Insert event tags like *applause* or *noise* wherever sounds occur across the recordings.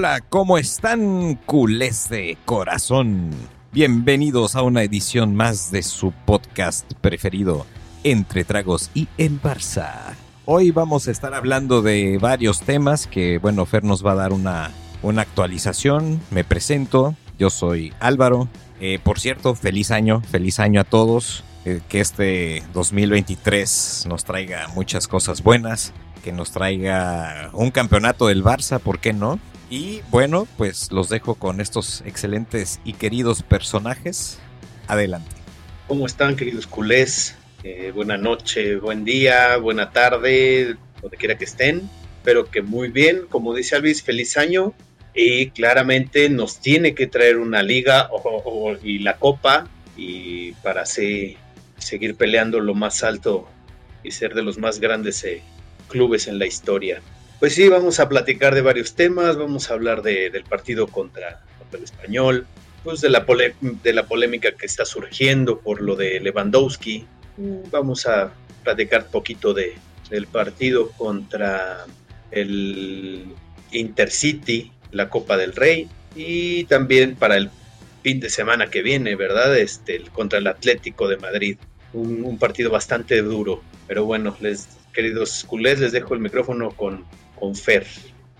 Hola, ¿cómo están, culés de corazón? Bienvenidos a una edición más de su podcast preferido, Entre Tragos y el Barça. Hoy vamos a estar hablando de varios temas que, bueno, Fer nos va a dar una, una actualización. Me presento, yo soy Álvaro. Eh, por cierto, feliz año, feliz año a todos. Eh, que este 2023 nos traiga muchas cosas buenas, que nos traiga un campeonato del Barça, ¿por qué no? Y bueno, pues los dejo con estos excelentes y queridos personajes. Adelante. ¿Cómo están, queridos culés? Eh, buena noche, buen día, buena tarde, donde quiera que estén. Espero que muy bien. Como dice Alvis, feliz año. Y claramente nos tiene que traer una liga y la copa y para seguir peleando lo más alto y ser de los más grandes eh, clubes en la historia. Pues sí, vamos a platicar de varios temas, vamos a hablar del partido contra, el español, pues de la, de la polémica que está surgiendo por lo de Lewandowski, vamos a platicar poquito de, del partido contra el Intercity, la Copa del Rey, y también para el fin de semana que viene, ¿verdad? Este, contra el Atlético de Madrid. Un, un, partido bastante duro. Pero bueno, les, queridos culés, les dejo el micrófono con con Fer.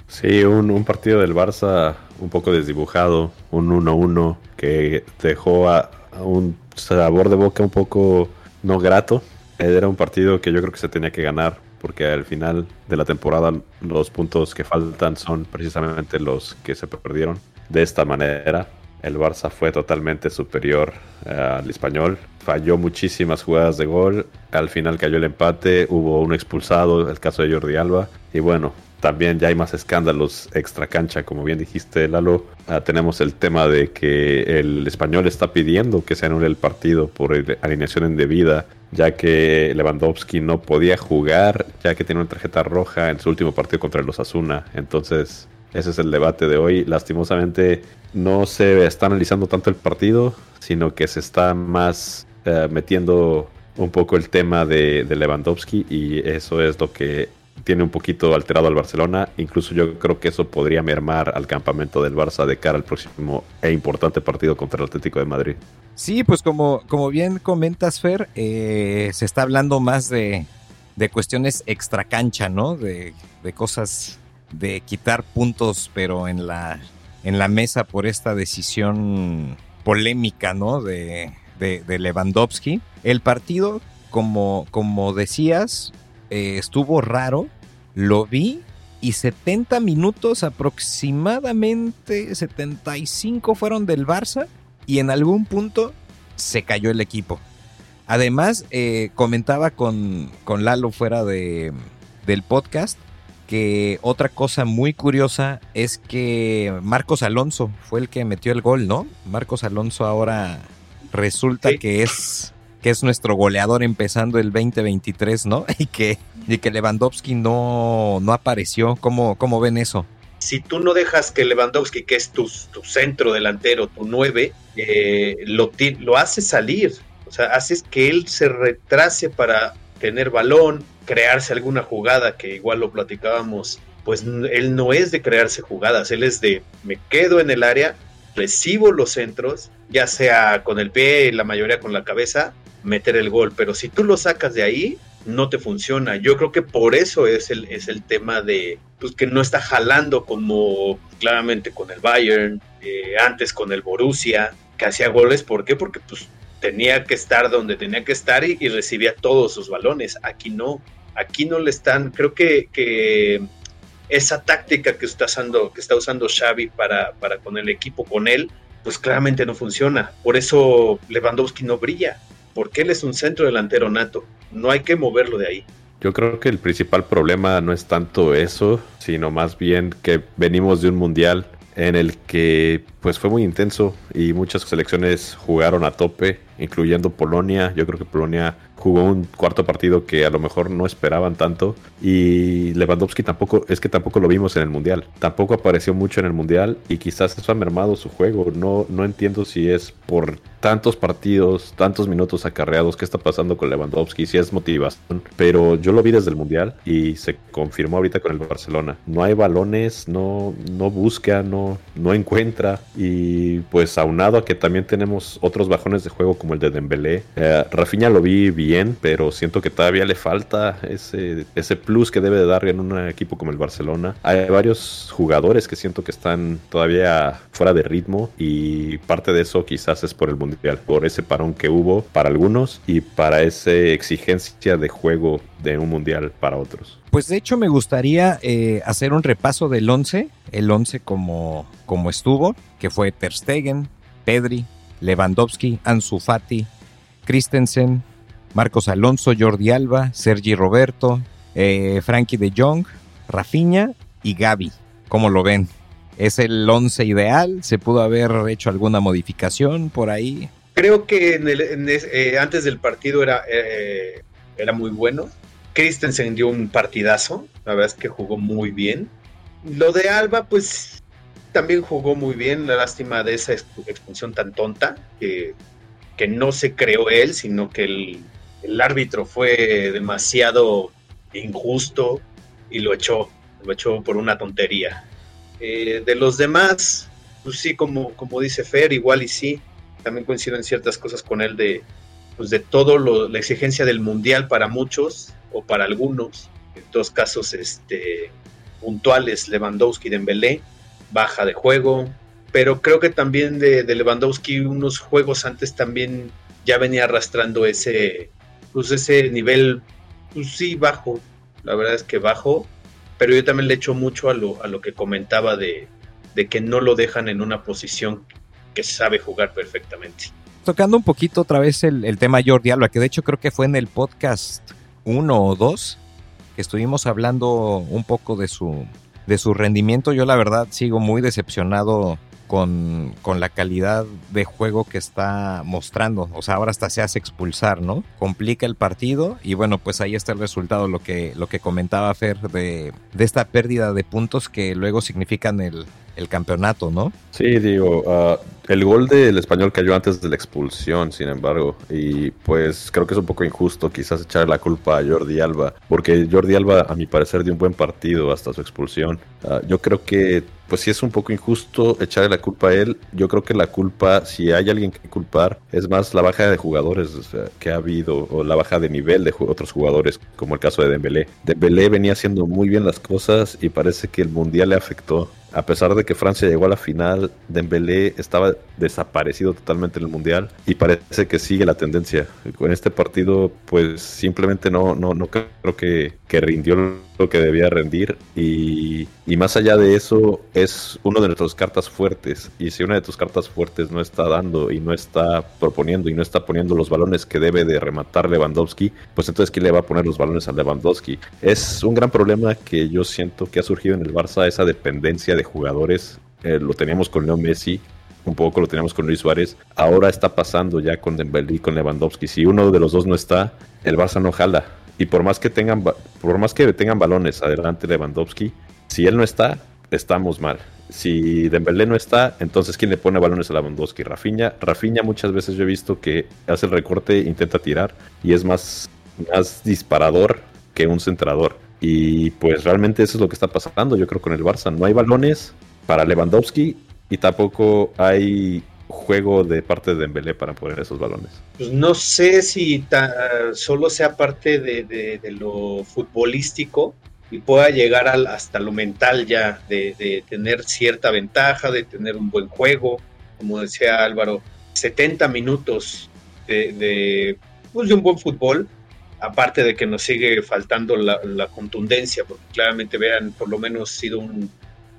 Sí, un, partido del Barça un poco desdibujado, un 1-1 que dejó a, un sabor de boca un poco no grato. Era un partido que yo creo que se tenía que ganar porque al final de la temporada los puntos que faltan son precisamente los que se perdieron de esta manera. El Barça fue totalmente superior eh, al español, falló muchísimas jugadas de gol, al final cayó el empate, hubo un expulsado, el caso de Jordi Alba, y bueno, también ya hay más escándalos extra cancha, como bien dijiste, Lalo. Ah, tenemos el tema de que el español está pidiendo que se anule el partido por alineación indebida, ya que Lewandowski no podía jugar, ya que tiene una tarjeta roja en su último partido contra los Asuna. Entonces, ese es el debate de hoy. Lastimosamente, no se está analizando tanto el partido, sino que se está más eh, metiendo un poco el tema de, de Lewandowski y eso es lo que tiene un poquito alterado al Barcelona. Incluso yo creo que eso podría mermar al campamento del Barça de cara al próximo e importante partido contra el Atlético de Madrid. Sí, pues como, como bien comentas, Fer, eh, se está hablando más de, de cuestiones extracancha, ¿no? De, de, cosas de quitar puntos, pero en la, en la mesa por esta decisión polémica, ¿no? De, de, Lewandowski. El partido, como, como decías, eh, estuvo raro, lo vi y 70 minutos aproximadamente, 75 fueron del Barça y en algún punto se cayó el equipo. Además, eh, comentaba con, con, Lalo fuera de, del podcast que otra cosa muy curiosa es que Marcos Alonso fue el que metió el gol, ¿no? Marcos Alonso ahora resulta que es que es nuestro goleador empezando el 2023, ¿no? *laughs* Y que, y que Lewandowski no, no apareció. ¿Cómo, ¿Cómo ven eso? Si tú no dejas que Lewandowski, que es tu, centro delantero, tu 9, eh, lo, lo haces salir. O sea, haces que él se retrase para tener balón, crearse alguna jugada, que igual lo platicábamos. Pues él no es de crearse jugadas, él es de me quedo en el área, recibo los centros, ya sea con el pie, la mayoría con la cabeza, meter el gol, pero si tú lo sacas de ahí, no te funciona. Yo creo que por eso es el, es el tema de pues, que no está jalando como claramente con el Bayern, eh, antes con el Borussia, que hacía goles. ¿Por qué? Porque pues tenía que estar donde tenía que estar y, recibía todos sus balones. Aquí no, aquí no le están, creo que, que esa táctica que está usando, que está usando Xavi para, para con el equipo, con él, pues claramente no funciona. Por eso Lewandowski no brilla porque él es un centro delantero nato. No hay que moverlo de ahí. Yo creo que el principal problema no es tanto eso, sino más bien que venimos de un mundial en el que pues fue muy intenso y muchas selecciones jugaron a tope, incluyendo Polonia. Yo creo que Polonia jugó un cuarto partido que a lo mejor no esperaban tanto y Lewandowski tampoco, es que tampoco lo vimos en el Mundial, tampoco apareció mucho en el Mundial y quizás eso ha mermado su juego, no, no entiendo si es por tantos partidos, tantos minutos acarreados, qué está pasando con Lewandowski, si es motivación, pero yo lo vi desde el Mundial y se confirmó ahorita con el Barcelona, no hay balones, no, no busca, no, no encuentra y pues aunado a que también tenemos otros bajones de juego como el de Dembélé, eh, Rafinha lo vi bien, pero siento que todavía le falta ese, ese plus que debe de dar en un equipo como el Barcelona. Hay varios jugadores que siento que están todavía fuera de ritmo y parte de eso quizás es por el Mundial, por ese parón que hubo para algunos y para esa exigencia de juego de un Mundial para otros. Pues de hecho me gustaría eh, hacer un repaso del 11, el 11 como, como estuvo, que fue Ter Stegen, Pedri, Lewandowski, Ansu Fati, Christensen, Marcos Alonso, Jordi Alba, Sergi Roberto, eh, Frankie de Jong, Rafinha y Gaby. ¿Cómo lo ven? ¿Es el 11 ideal? ¿Se pudo haber hecho alguna modificación por ahí? Creo que eh, antes del partido era, eh, era muy bueno. Christensen dio un partidazo, la verdad es que jugó muy bien. Lo de Alba, pues también jugó muy bien, la lástima de esa expulsión tan tonta, que, que no se creó él, sino que el, el árbitro fue demasiado injusto y lo echó, lo echó por una tontería. Eh, de los demás, pues sí, como, como dice Fer, igual y sí, también coincido en ciertas cosas con él de, pues de todo lo, la exigencia del mundial para muchos o para algunos, en dos casos este, puntuales, Lewandowski y Dembélé, baja de juego, pero creo que también de, de Lewandowski unos juegos antes también ya venía arrastrando ese, pues ese nivel, pues sí, bajo, la verdad es que bajo, pero yo también le echo mucho a lo, a lo que comentaba de, de que no lo dejan en una posición que sabe jugar perfectamente. Tocando un poquito otra vez el, el tema Jordi Alba, que de hecho creo que fue en el podcast uno o dos que estuvimos hablando un poco de su, de su rendimiento. Yo la verdad sigo muy decepcionado con, con, la calidad de juego que está mostrando. O sea, ahora hasta se hace expulsar, ¿no? Complica el partido y bueno, pues ahí está el resultado, lo que, lo que comentaba Fer de, de esta pérdida de puntos que luego significan el, el campeonato, ¿no? Sí, digo, uh, el gol del español cayó antes de la expulsión, sin embargo, y pues creo que es un poco injusto quizás echar la culpa a Jordi Alba, porque Jordi Alba a mi parecer dio un buen partido hasta su expulsión. Uh, yo creo que pues sí es un poco injusto echarle la culpa a él. Yo creo que la culpa, si hay alguien que culpar, es más la baja de jugadores que ha habido o la baja de nivel de otros jugadores, como el caso de Dembélé. Dembélé venía haciendo muy bien las cosas y parece que el Mundial le afectó. A pesar de que Francia llegó a la final, Dembélé estaba desaparecido totalmente en el Mundial y parece que sigue la tendencia. Con este partido, pues simplemente no, no, no creo que, que rindió lo que debía rendir y, y, más allá de eso es uno de nuestras cartas fuertes y si una de tus cartas fuertes no está dando y no está proponiendo y no está poniendo los balones que debe de rematar Lewandowski, pues entonces ¿quién le va a poner los balones a Lewandowski? Es un gran problema que yo siento que ha surgido en el Barça esa dependencia de jugadores, eh, lo teníamos con Leo Messi, un poco lo teníamos con Luis Suárez, ahora está pasando ya con Dembélé y con Lewandowski, si uno de los dos no está, el Barça no jala y por más que tengan por más que tengan balones adelante Lewandowski, si él no está, estamos mal. Si Dembélé no está, entonces ¿quién le pone balones a Lewandowski? Rafinha. Rafinha muchas veces yo he visto que hace el recorte, intenta tirar y es más, más disparador que un centrador. Y pues realmente eso es lo que está pasando, yo creo, con el Barça. No hay balones para Lewandowski y tampoco hay juego de parte de Dembélé para poner esos balones? Pues no sé si solo sea parte de, lo futbolístico y pueda llegar al, hasta lo mental ya, de, de, tener cierta ventaja, de tener un buen juego, como decía Álvaro, 70 minutos de, pues de un buen fútbol, aparte de que nos sigue faltando la, contundencia, porque claramente vean por lo menos sido un,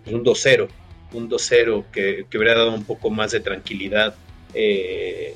un 2-0 un 2-0 que, que, hubiera dado un poco más de tranquilidad, eh,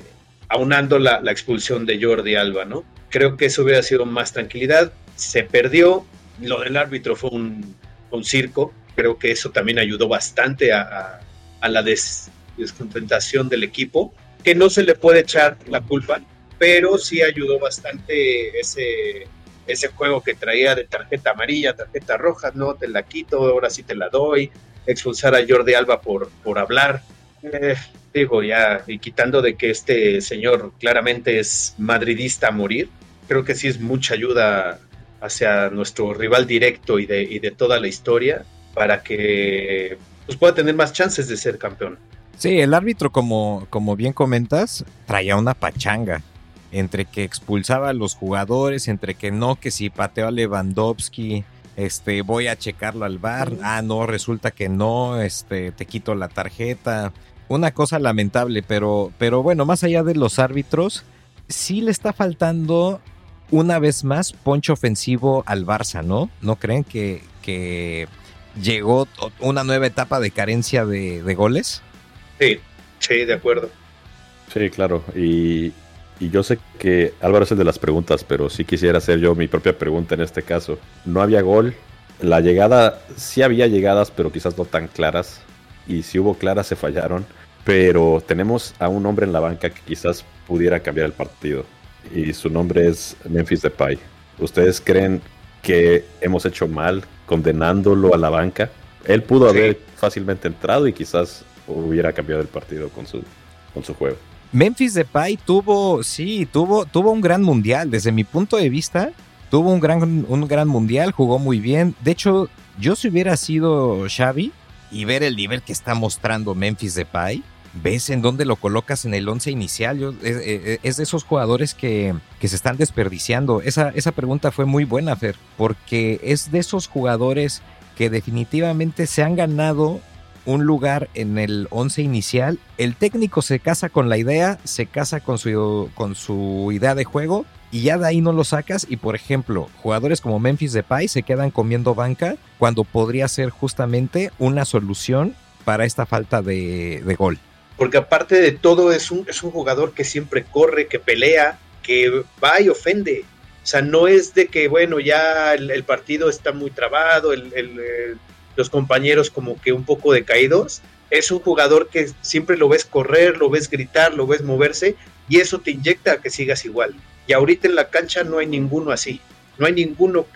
aunando la, la, expulsión de Jordi Alba, ¿no? Creo que eso hubiera sido más tranquilidad. Se perdió, lo del árbitro fue un, un circo, creo que eso también ayudó bastante a, a, la des, descontentación del equipo, que no se le puede echar la culpa pero sí ayudó bastante ese, ese juego que traía de tarjeta amarilla, tarjeta roja, no te la quito, ahora sí te la doy, expulsar a Jordi Alba por, por hablar. Eh, digo, ya, y quitando de que este señor claramente es madridista a morir, creo que sí es mucha ayuda hacia nuestro rival directo y de, y de toda la historia para que pues, pueda tener más chances de ser campeón. Sí, el árbitro, como, como bien comentas, traía una pachanga entre que expulsaba a los jugadores, entre que no, que si pateó a Lewandowski, este, voy a checarlo al bar, ah, no, resulta que no, este, te quito la tarjeta. Una cosa lamentable, pero, pero bueno, más allá de los árbitros, sí le está faltando una vez más poncho ofensivo al Barça, ¿no? ¿No creen que, que llegó una nueva etapa de carencia de, de goles? Sí, sí, de acuerdo. Sí, claro. Y, y yo sé que Álvaro es el de las preguntas, pero sí quisiera hacer yo mi propia pregunta en este caso. No había gol. La llegada, sí había llegadas, pero quizás no tan claras. Y si hubo claras, se fallaron. Pero tenemos a un hombre en la banca que quizás pudiera cambiar el partido. Y su nombre es Memphis Depay. ¿Ustedes creen que hemos hecho mal condenándolo a la banca? Él pudo haber fácilmente entrado y quizás hubiera cambiado el partido con su, con su juego. Memphis Depay tuvo, sí, tuvo, tuvo un gran mundial. Desde mi punto de vista, tuvo un gran, un gran mundial, jugó muy bien. De hecho, yo si hubiera sido Xavi y ver el nivel que está mostrando Memphis Depay, ves en dónde lo colocas en el once inicial. es, de esos jugadores que, que, se están desperdiciando. Esa, esa pregunta fue muy buena, Fer, porque es de esos jugadores que definitivamente se han ganado un lugar en el once inicial. El técnico se casa con la idea, se casa con su, con su idea de juego y ya de ahí no lo sacas. Y por ejemplo, jugadores como Memphis Depay se quedan comiendo banca cuando podría ser justamente una solución para esta falta de, gol. Porque aparte de todo es un, es un jugador que siempre corre, que pelea, que va y ofende. O sea, no es de que, bueno, ya el, partido está muy trabado, el, los compañeros como que un poco decaídos. Es un jugador que siempre lo ves correr, lo ves gritar, lo ves moverse y eso te inyecta a que sigas igual. Y ahorita en la cancha no hay ninguno así. No hay ninguno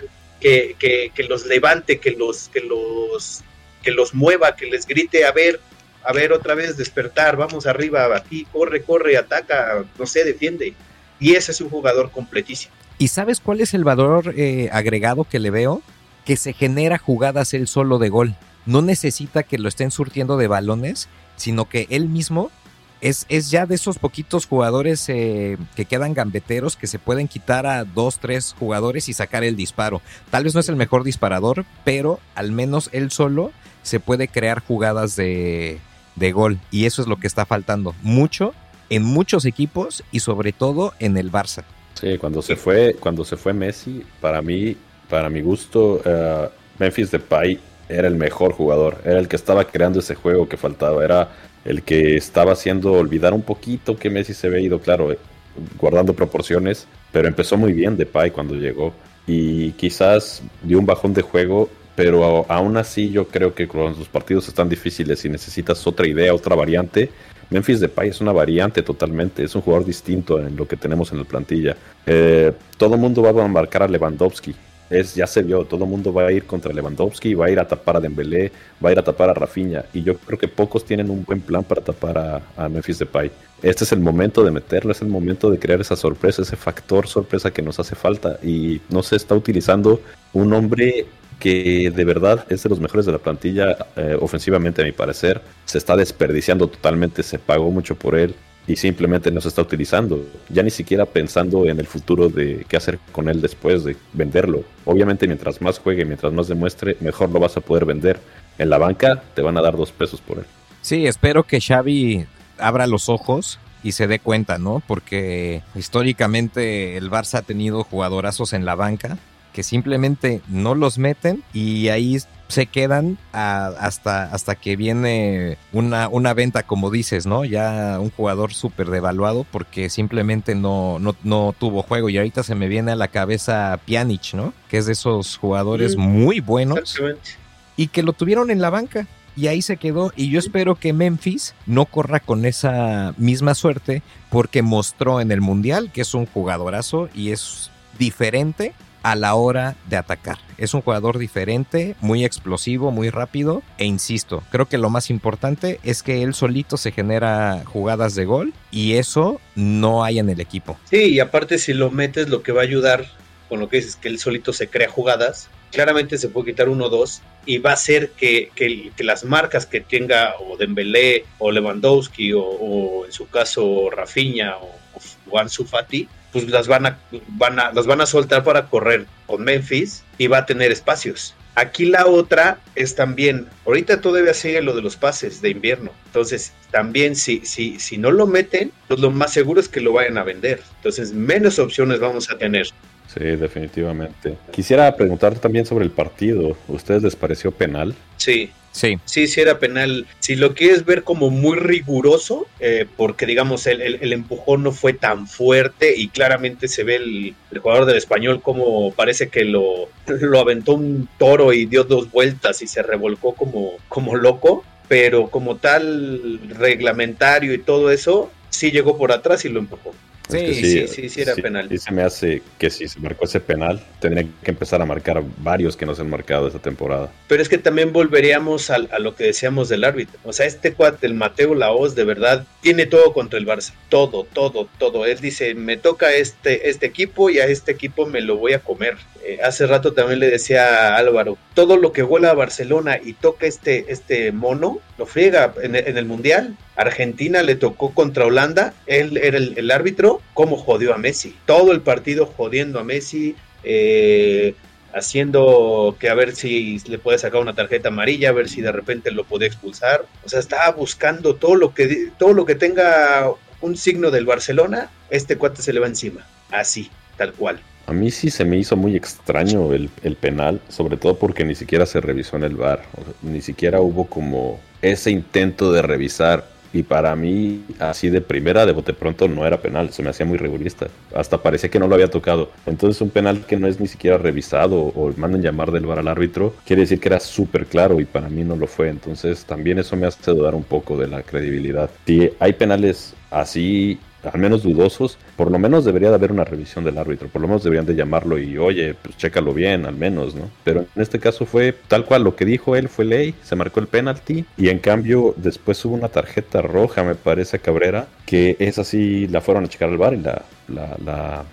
que, que, los levante, que los, que, los, que los mueva, que les grite, a ver, a ver otra vez despertar, vamos arriba, aquí, corre, corre, ataca, no sé, defiende. Y ese es un jugador completísimo. ¿Y sabes cuál es el valor eh, agregado que le veo? Que se genera jugadas él solo de gol. No necesita que lo estén surtiendo de balones, sino que él mismo es, es ya de esos poquitos jugadores eh, que quedan gambeteros que se pueden quitar a dos, tres jugadores y sacar el disparo. Tal vez no es el mejor disparador, pero al menos él solo se puede crear jugadas de, de gol. Y eso es lo que está faltando. Mucho en muchos equipos y sobre todo en el Barça. Sí, cuando se fue, cuando se fue Messi, para mí para mi gusto, uh, Memphis Depay era el mejor jugador, era el que estaba creando ese juego que faltaba, era el que estaba haciendo olvidar un poquito que Messi se había ido, claro, eh, guardando proporciones, pero empezó muy bien Depay cuando llegó y quizás dio un bajón de juego, pero aún así yo creo que cuando los partidos están difíciles y necesitas otra idea, otra variante, Memphis Depay es una variante totalmente, es un jugador distinto en lo que tenemos en la plantilla. Eh, todo el mundo va a marcar a Lewandowski, es, ya se vio, todo el mundo va a ir contra Lewandowski, va a ir a tapar a Dembélé, va a ir a tapar a Rafinha, y yo creo que pocos tienen un buen plan para tapar a, a Memphis Depay. Este es el momento de meterlo, es el momento de crear esa sorpresa, ese factor sorpresa que nos hace falta, y no se está utilizando un hombre que de verdad es de los mejores de la plantilla eh, ofensivamente a mi parecer, se está desperdiciando totalmente, se pagó mucho por él, y simplemente no se está utilizando, ya ni siquiera pensando en el futuro de qué hacer con él después de venderlo. Obviamente mientras más juegue, mientras más demuestre, mejor lo vas a poder vender. En la banca te van a dar dos pesos por él. Sí, espero que Xavi abra los ojos y se dé cuenta, ¿no? Porque históricamente el Barça ha tenido jugadorazos en la banca que simplemente no los meten y ahí se quedan hasta, hasta que viene una, una venta, como dices, ¿no? Ya un jugador súper devaluado porque simplemente no, no, tuvo juego. Y ahorita se me viene a la cabeza Pjanic, ¿no? Que es de esos jugadores mm, muy buenos. Y que lo tuvieron en la banca. y ahí se quedó. Y yo espero que Memphis no corra con esa misma suerte porque mostró en el Mundial que es un jugadorazo y es diferente a la hora de atacar. Es un jugador diferente, muy explosivo, muy rápido e insisto, creo que lo más importante es que él solito se genera jugadas de gol y eso no hay en el equipo. Sí, y aparte si lo metes lo que va a ayudar con lo que dices que él solito se crea jugadas, claramente se puede quitar uno o dos y va a hacer que, que, las marcas que tenga o Dembélé o Lewandowski o, en su caso Rafinha o, o Juan Sufati pues las van a, van a, las van a soltar para correr con Memphis y va a tener espacios. Aquí la otra es también, ahorita todavía sigue lo de los pases de invierno. Entonces, también si, si, si no lo meten, pues lo más seguro es que lo vayan a vender. Entonces, menos opciones vamos a tener. Sí, definitivamente. Quisiera preguntar también sobre el partido. ¿Ustedes les pareció penal? Sí. Sí. Sí, sí era penal. Si lo quieres ver como muy riguroso, eh, porque digamos el, el, empujón no fue tan fuerte y claramente se ve el, jugador del español como parece que lo, lo aventó un toro y dio dos vueltas y se revolcó como, como loco, pero como tal reglamentario y todo eso, sí llegó por atrás y lo empujó. Sí, sí, sí, sí, era penal. Y se me hace que si se marcó ese penal, tendría que empezar a marcar varios que no se han marcado esta temporada. Pero es que también volveríamos a, lo que decíamos del árbitro. O sea, este cuate, el Mateo Laos, de verdad, tiene todo contra el Barça. Todo, todo, todo. Él dice, me toca este, este equipo y a este equipo me lo voy a comer. Eh, hace rato también le decía a Álvaro, todo lo que huela a Barcelona y toca este, este mono, lo friega en, el Mundial. Argentina le tocó contra Holanda, él era el, árbitro, cómo jodió a Messi. Todo el partido jodiendo a Messi, eh, haciendo que a ver si le puede sacar una tarjeta amarilla, a ver si de repente lo puede expulsar. O sea, estaba buscando todo lo que, todo lo que tenga un signo del Barcelona, este cuate se le va encima. Así, tal cual. A mí sí se me hizo muy extraño el, penal, sobre todo porque ni siquiera se revisó en el bar, ni siquiera hubo como ese intento de revisar. Y para mí, así de primera, de bote pronto, no era penal, se me hacía muy rigurista. Hasta parecía que no lo había tocado. Entonces, un penal que no es ni siquiera revisado o mandan llamar del bar al árbitro, quiere decir que era súper claro y para mí no lo fue. Entonces, también eso me hace dudar un poco de la credibilidad. Si hay penales así al menos dudosos, por lo menos debería de haber una revisión del árbitro, por lo menos deberían de llamarlo y oye, pues chécalo bien, al menos, ¿no? Pero en este caso fue tal cual, lo que dijo él fue ley, se marcó el penalti y en cambio después hubo una tarjeta roja, me parece, Cabrera, que esa sí la fueron a checar al bar y la, la, la,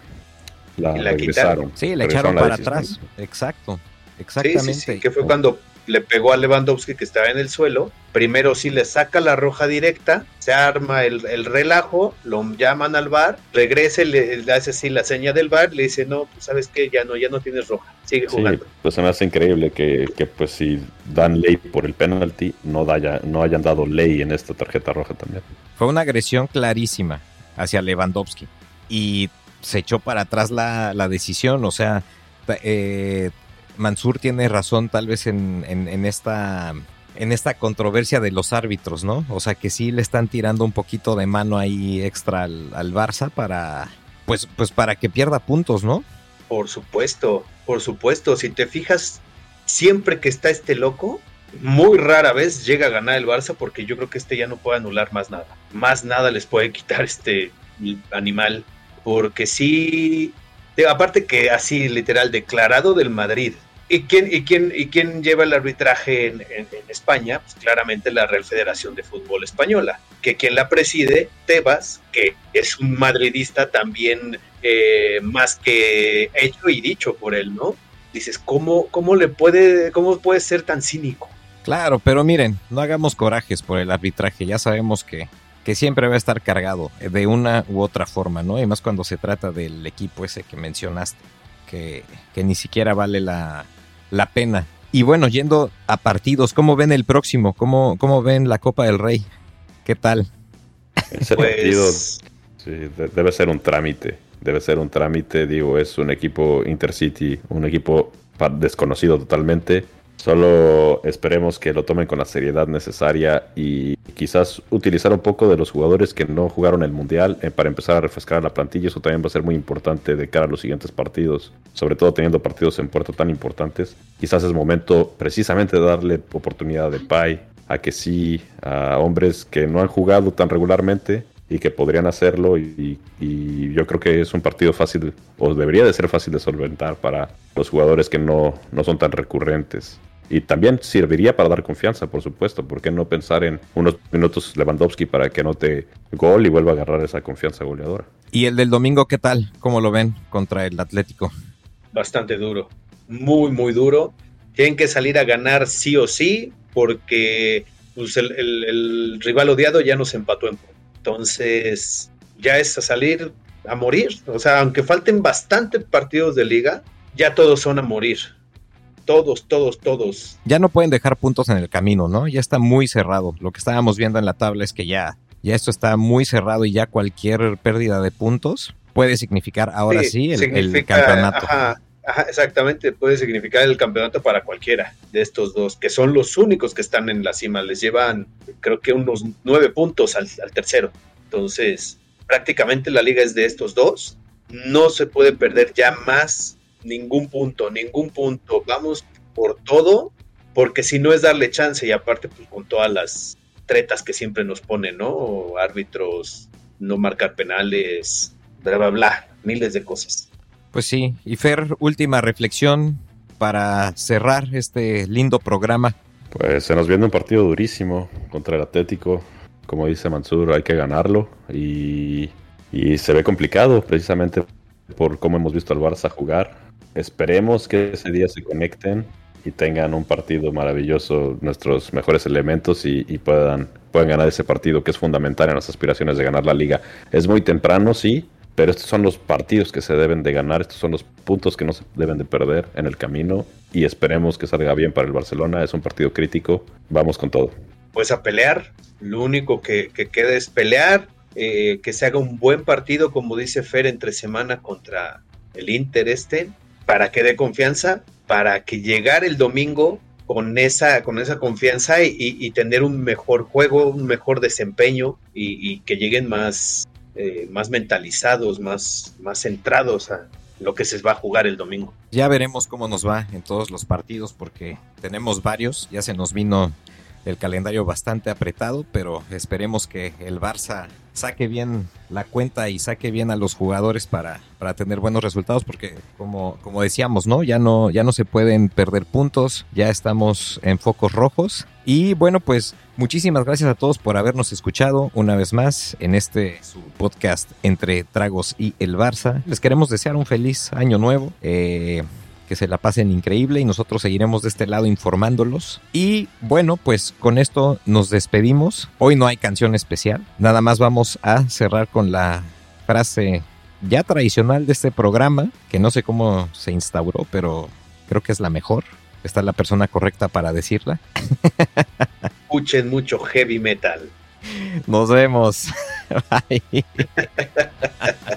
la, regresaron. Sí, la echaron para atrás, exacto. Exactamente. Sí, sí, que fue cuando le pegó a Lewandowski que estaba en el suelo. Primero sí le saca la roja directa, se arma el, relajo, lo llaman al bar, regrese, le, hace así la seña del bar, le dice, no, pues sabes que ya no, ya no tienes roja, sigue jugando. pues se me hace increíble que, pues si dan ley por el penalti, no, no hayan dado ley en esta tarjeta roja también. Fue una agresión clarísima hacia Lewandowski y se echó para atrás la, la decisión, o sea, eh, Mansur tiene razón tal vez en, esta en esta controversia de los árbitros, ¿no? O sea que sí le están tirando un poquito de mano ahí extra al, Barça para pues pues para que pierda puntos, ¿no? Por supuesto, por supuesto. Si te fijas, siempre que está este loco, muy rara vez llega a ganar el Barça porque yo creo que este ya no puede anular más nada. Más nada les puede quitar este animal. Porque sí, aparte que así literal declarado del Madrid, ¿Y quién, y, quién, ¿Y quién lleva el arbitraje en, España? Pues claramente la Real Federación de Fútbol Española, que quien la preside, Tebas, que es un madridista también eh, más que hecho y dicho por él, ¿no? Dices, ¿cómo, cómo le puede, cómo puede ser tan cínico? Claro, pero miren, no hagamos corajes por el arbitraje, ya sabemos que, que siempre va a estar cargado de una u otra forma, ¿no? Y más cuando se trata del equipo ese que mencionaste, que, que ni siquiera vale la, la pena. Y bueno, yendo a partidos, ¿cómo ven el próximo? ¿Cómo, cómo ven la Copa del Rey? ¿Qué tal? Ese pues, partido debe ser un trámite. Debe ser un trámite, digo, es un equipo Intercity, un equipo desconocido totalmente Solo esperemos que lo tomen con la seriedad necesaria y quizás utilizar un poco de los jugadores que no jugaron el Mundial eh, para empezar a refrescar la plantilla. Eso también va a ser muy importante de cara a los siguientes partidos, sobre todo teniendo partidos en puerto tan importantes. Quizás es momento precisamente de darle oportunidad a Depay, a que sí, a hombres que no han jugado tan regularmente y que podrían hacerlo y, yo creo que es un partido fácil o debería de ser fácil de solventar para los jugadores que no, no son tan recurrentes. Y también serviría para dar confianza, por supuesto. ¿Por qué no pensar en unos minutos Lewandowski para que anote gol y vuelva a agarrar esa confianza goleadora? ¿Y el del domingo qué tal? ¿Cómo lo ven contra el Atlético? Bastante duro. Muy, muy duro. Tienen que salir a ganar sí o sí porque pues, el, rival odiado ya nos empató en Entonces, ya es a salir a morir. O sea, aunque falten bastantes partidos de liga, ya todos son a morir todos, todos, todos. Ya no pueden dejar puntos en el camino, ¿no? Ya está muy cerrado. Lo que estábamos viendo en la tabla es que ya, ya esto está muy cerrado y ya cualquier pérdida de puntos puede significar ahora sí, el, campeonato. Ajá, exactamente, puede significar el campeonato para cualquiera de estos dos, que son los únicos que están en la cima. Les llevan, creo que unos nueve puntos al, al tercero. Entonces, prácticamente la liga es de estos dos. No se puede perder ya más ningún punto, ningún punto. Vamos por todo, porque si no es darle chance y aparte pues con todas las tretas que siempre nos ponen, ¿no? Árbitros, no marcar penales, bla, bla, bla, miles de cosas. Pues sí, y Fer, última reflexión para cerrar este lindo programa. Pues se nos viene un partido durísimo contra el Atlético. Como dice Mansur, hay que ganarlo y, y se ve complicado precisamente por cómo hemos visto al Barça jugar. Esperemos que ese día se conecten y tengan un partido maravilloso, nuestros mejores elementos y, puedan, puedan ganar ese partido que es fundamental en las aspiraciones de ganar la liga. Es muy temprano, sí, pero estos son los partidos que se deben de ganar, estos son los puntos que no se deben de perder en el camino y esperemos que salga bien para el Barcelona. Es un partido crítico, vamos con todo. Pues a pelear, lo único que, queda es pelear, eh, que se haga un buen partido, como dice Fer, entre semana contra el Inter este para que dé confianza, para que llegar el domingo con esa, con esa confianza y, tener un mejor juego, un mejor desempeño y, que lleguen más, eh, más mentalizados, más, más centrados a lo que se va a jugar el domingo. Ya veremos cómo nos va en todos los partidos porque tenemos varios, ya se nos vino el calendario bastante apretado, pero esperemos que el Barça saque bien la cuenta y saque bien a los jugadores para, para tener buenos resultados, porque como, como decíamos, ¿no? Ya no, ya no se pueden perder puntos, ya estamos en focos rojos. Y bueno, pues muchísimas gracias a todos por habernos escuchado una vez más en este podcast entre Tragos y el Barça. Les queremos desear un feliz año nuevo. Eh, que se la pasen increíble y nosotros seguiremos de este lado informándolos. Y bueno, pues con esto nos despedimos. Hoy no hay canción especial, nada más vamos a cerrar con la frase ya tradicional de este programa, que no sé cómo se instauró, pero creo que es la mejor. Está la persona correcta para decirla. *laughs* Escuchen mucho heavy metal. Nos vemos. *laughs* Bye. *laughs*